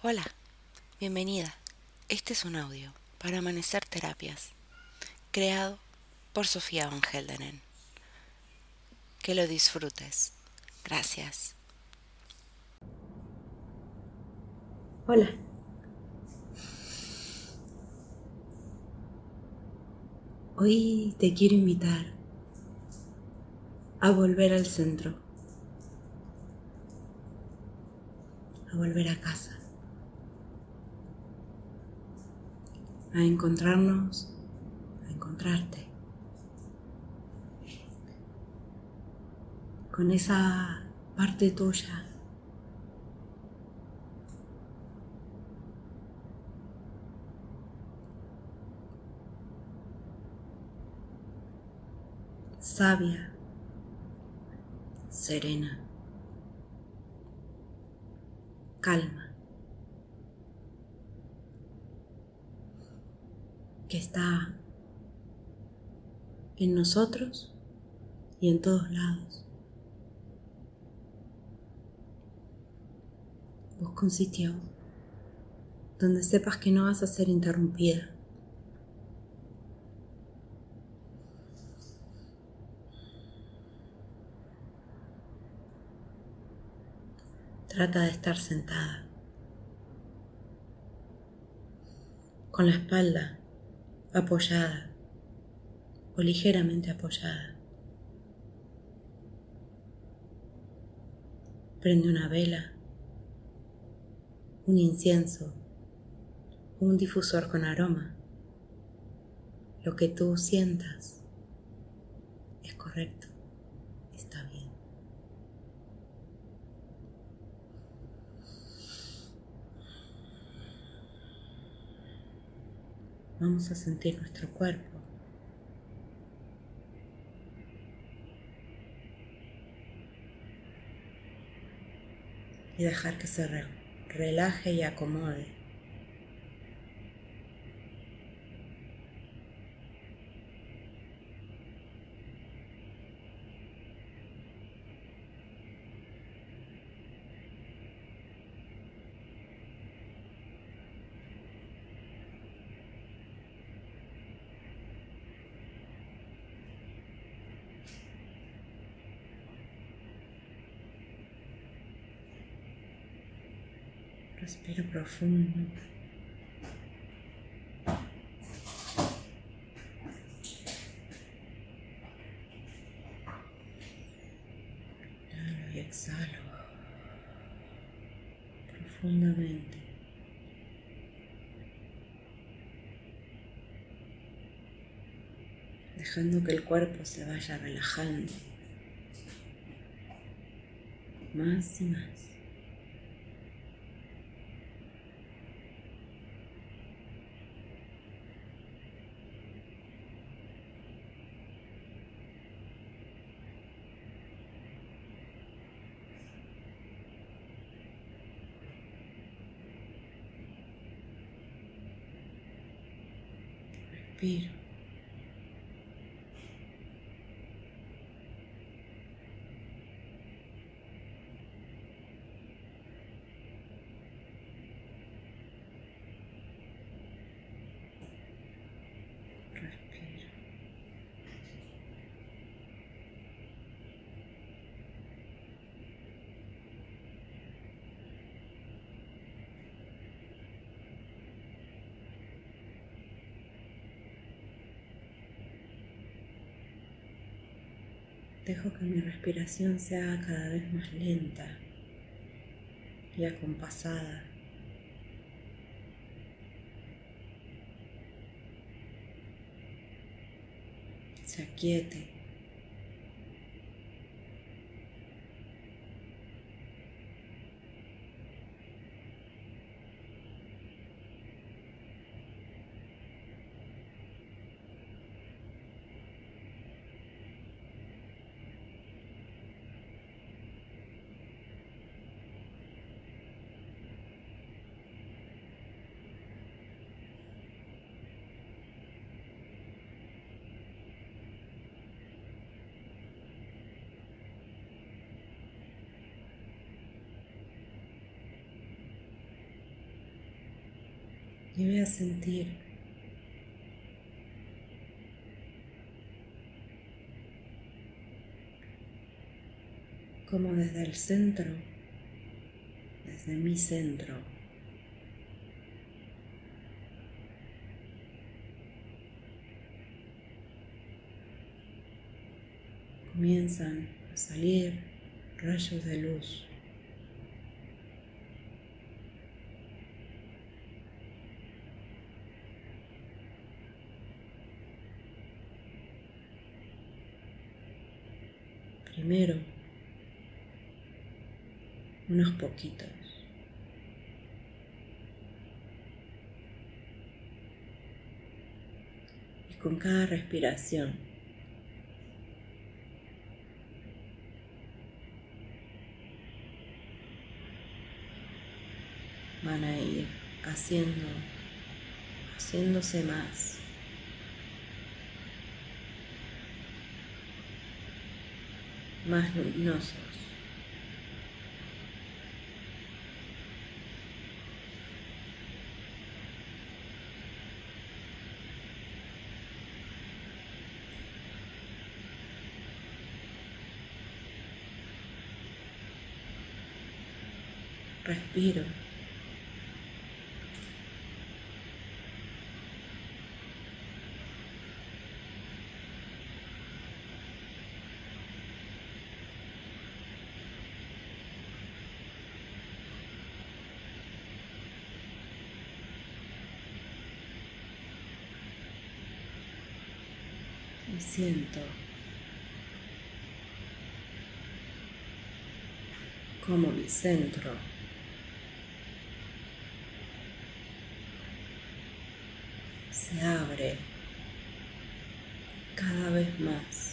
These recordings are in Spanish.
Hola, bienvenida. Este es un audio para Amanecer Terapias, creado por Sofía Van Heldenen. Que lo disfrutes. Gracias. Hola. Hoy te quiero invitar a volver al centro, a volver a casa. A encontrarnos, a encontrarte. Con esa parte tuya. Sabia, serena, calma. Que está en nosotros y en todos lados. Busca un sitio donde sepas que no vas a ser interrumpida. Trata de estar sentada, con la espalda apoyada o ligeramente apoyada. Prende una vela, un incienso, un difusor con aroma. Lo que tú sientas es correcto, está bien. Vamos a sentir nuestro cuerpo. Y dejar que se relaje y acomode. Respira profundo. Y exhalo profundamente. Dejando que el cuerpo se vaya relajando más y más. Respiro. Dejo que mi respiración se haga cada vez más lenta y acompasada. Se aquiete. Voy a sentir como desde el centro, desde mi centro, comienzan a salir rayos de luz. Primero, unos poquitos. Y con cada respiración van a ir haciendo, haciéndose más. Más luminosos. Respiro. Siento como mi centro se abre cada vez más.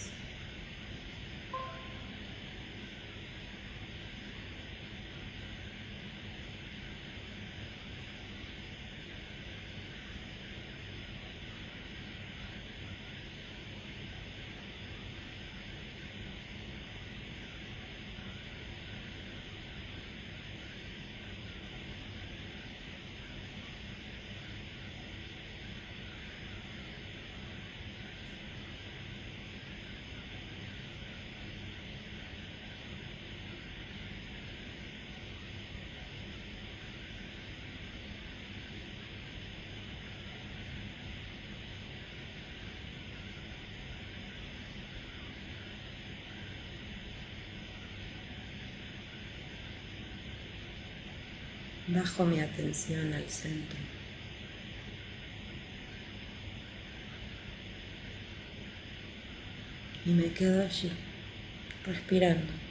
Bajo mi atención al centro. Y me quedo allí, respirando.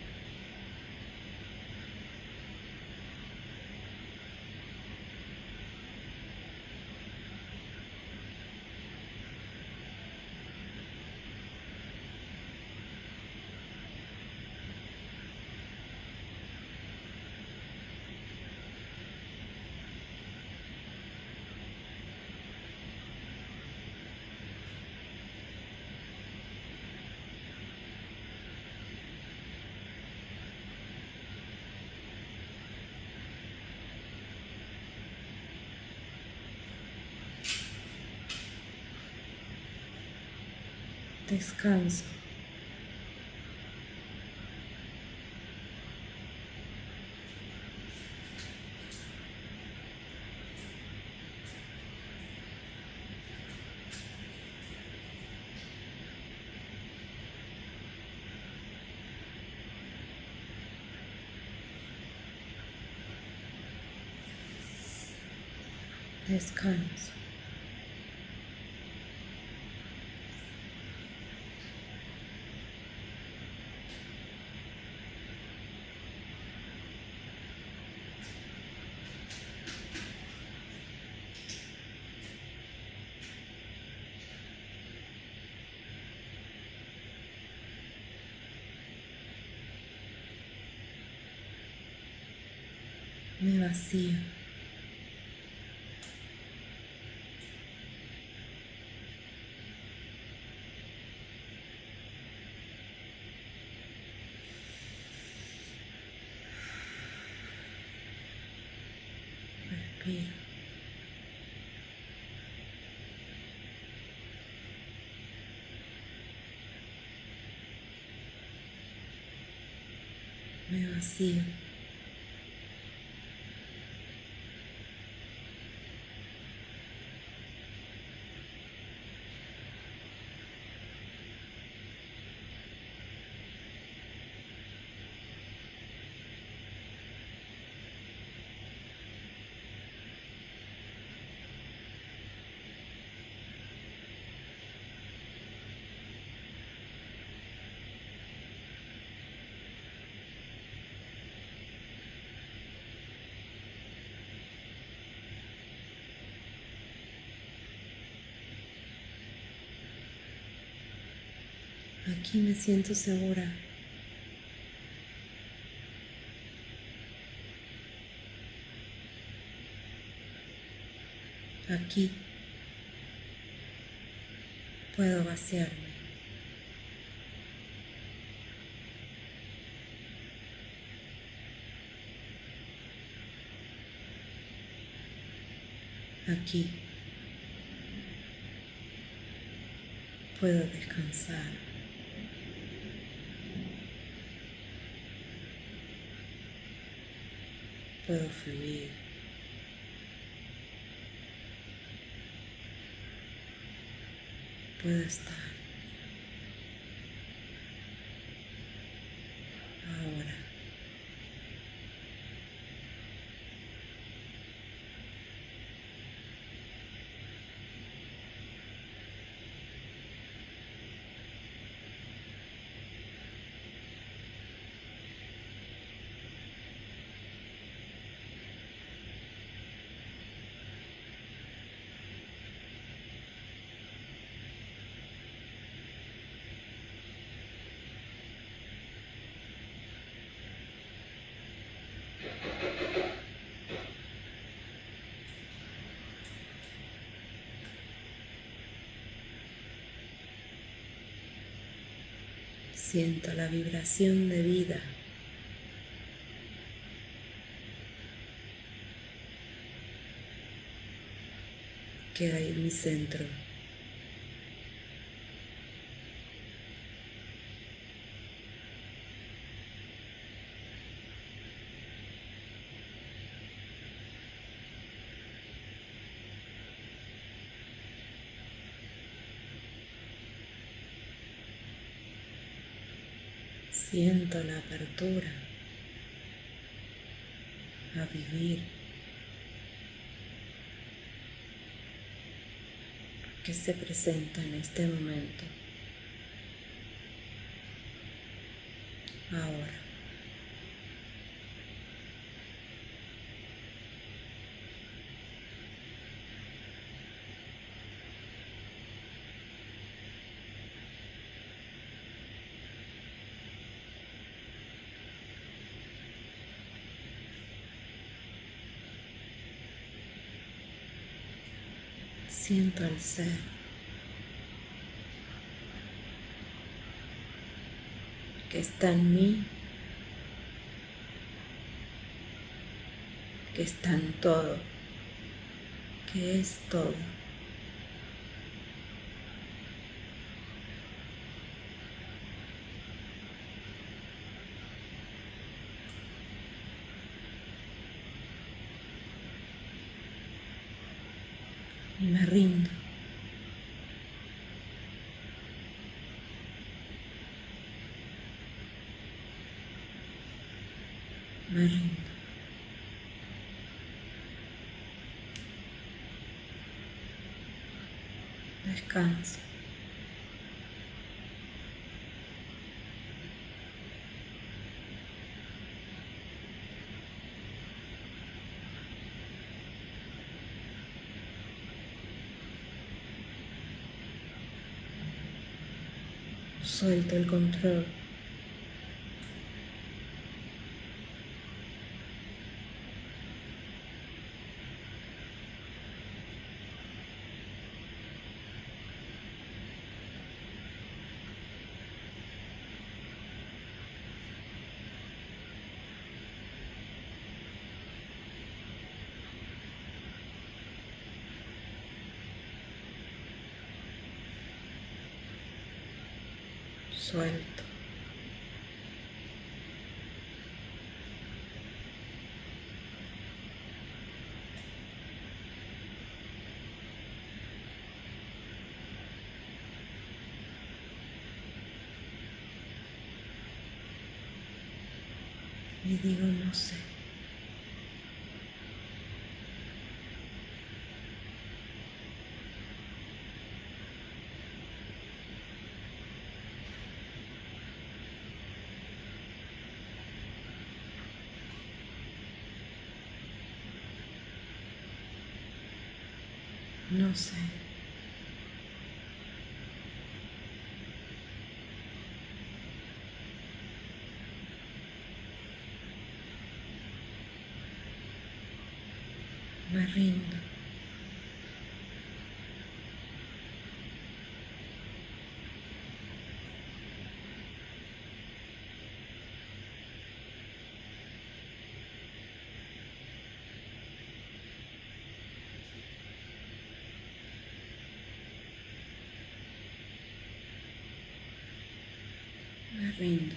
Descanso. Descanso. mi vacío. Me vacío. Aquí me siento segura. Aquí puedo vaciarme. Aquí puedo descansar. Puedo fluir. Puedo estar. Siento la vibración de vida. que hay en mi centro. Siento la apertura a vivir que se presenta en este momento. Ahora. Siento el ser. que está en mí, que está en todo, que es todo. y me rindo. Me rindo. Descanso. Suelto el control. suelto. Y digo, no sé. Me rindo.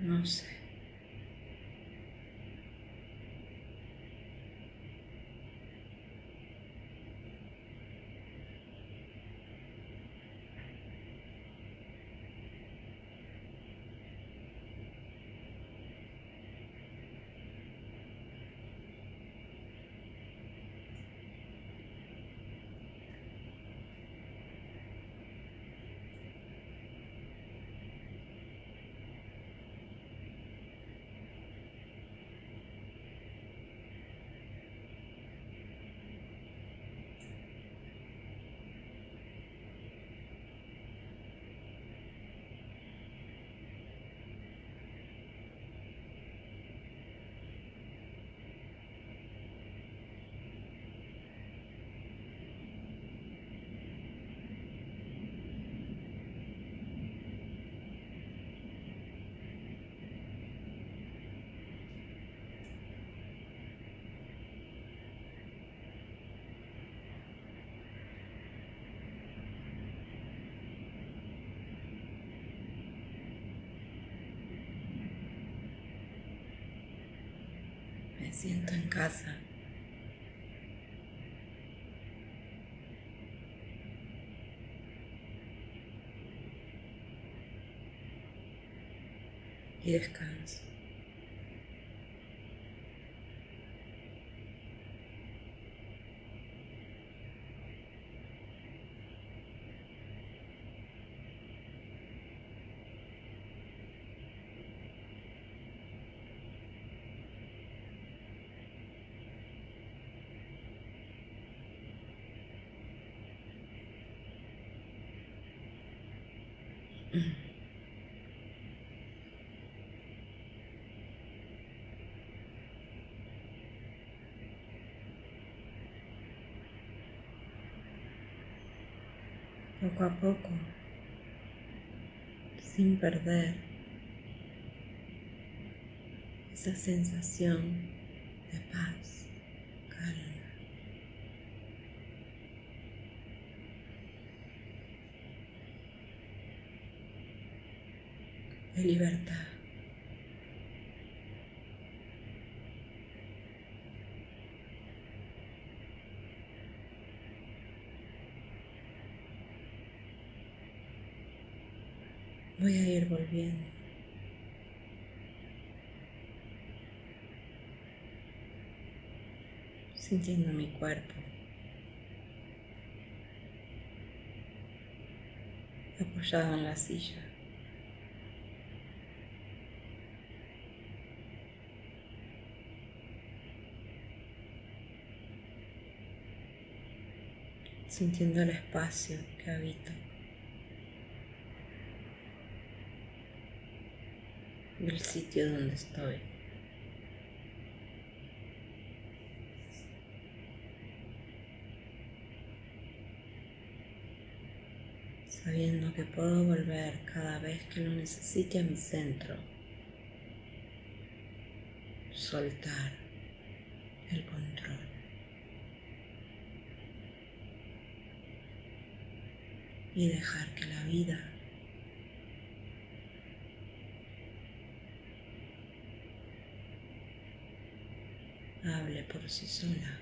No Me siento en casa. Y descanso. Poco a poco, sin perder esa sensación de paz, calma. De libertad. Voy a ir volviendo. Sintiendo mi cuerpo. Apoyado en la silla. Sintiendo el espacio que habito. El sitio donde estoy. Sabiendo que puedo volver cada vez que lo necesite a mi centro. Soltar el control. y dejar que la vida hable por sí sola.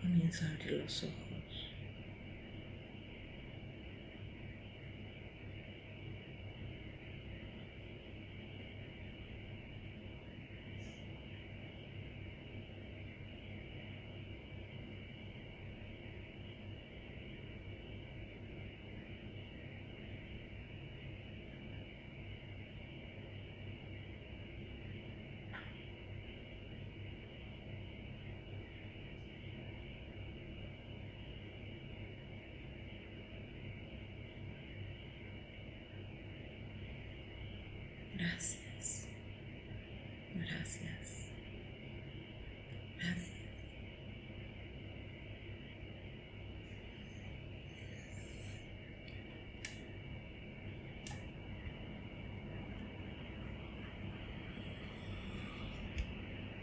Comienza a abrir los ojos. Gracias.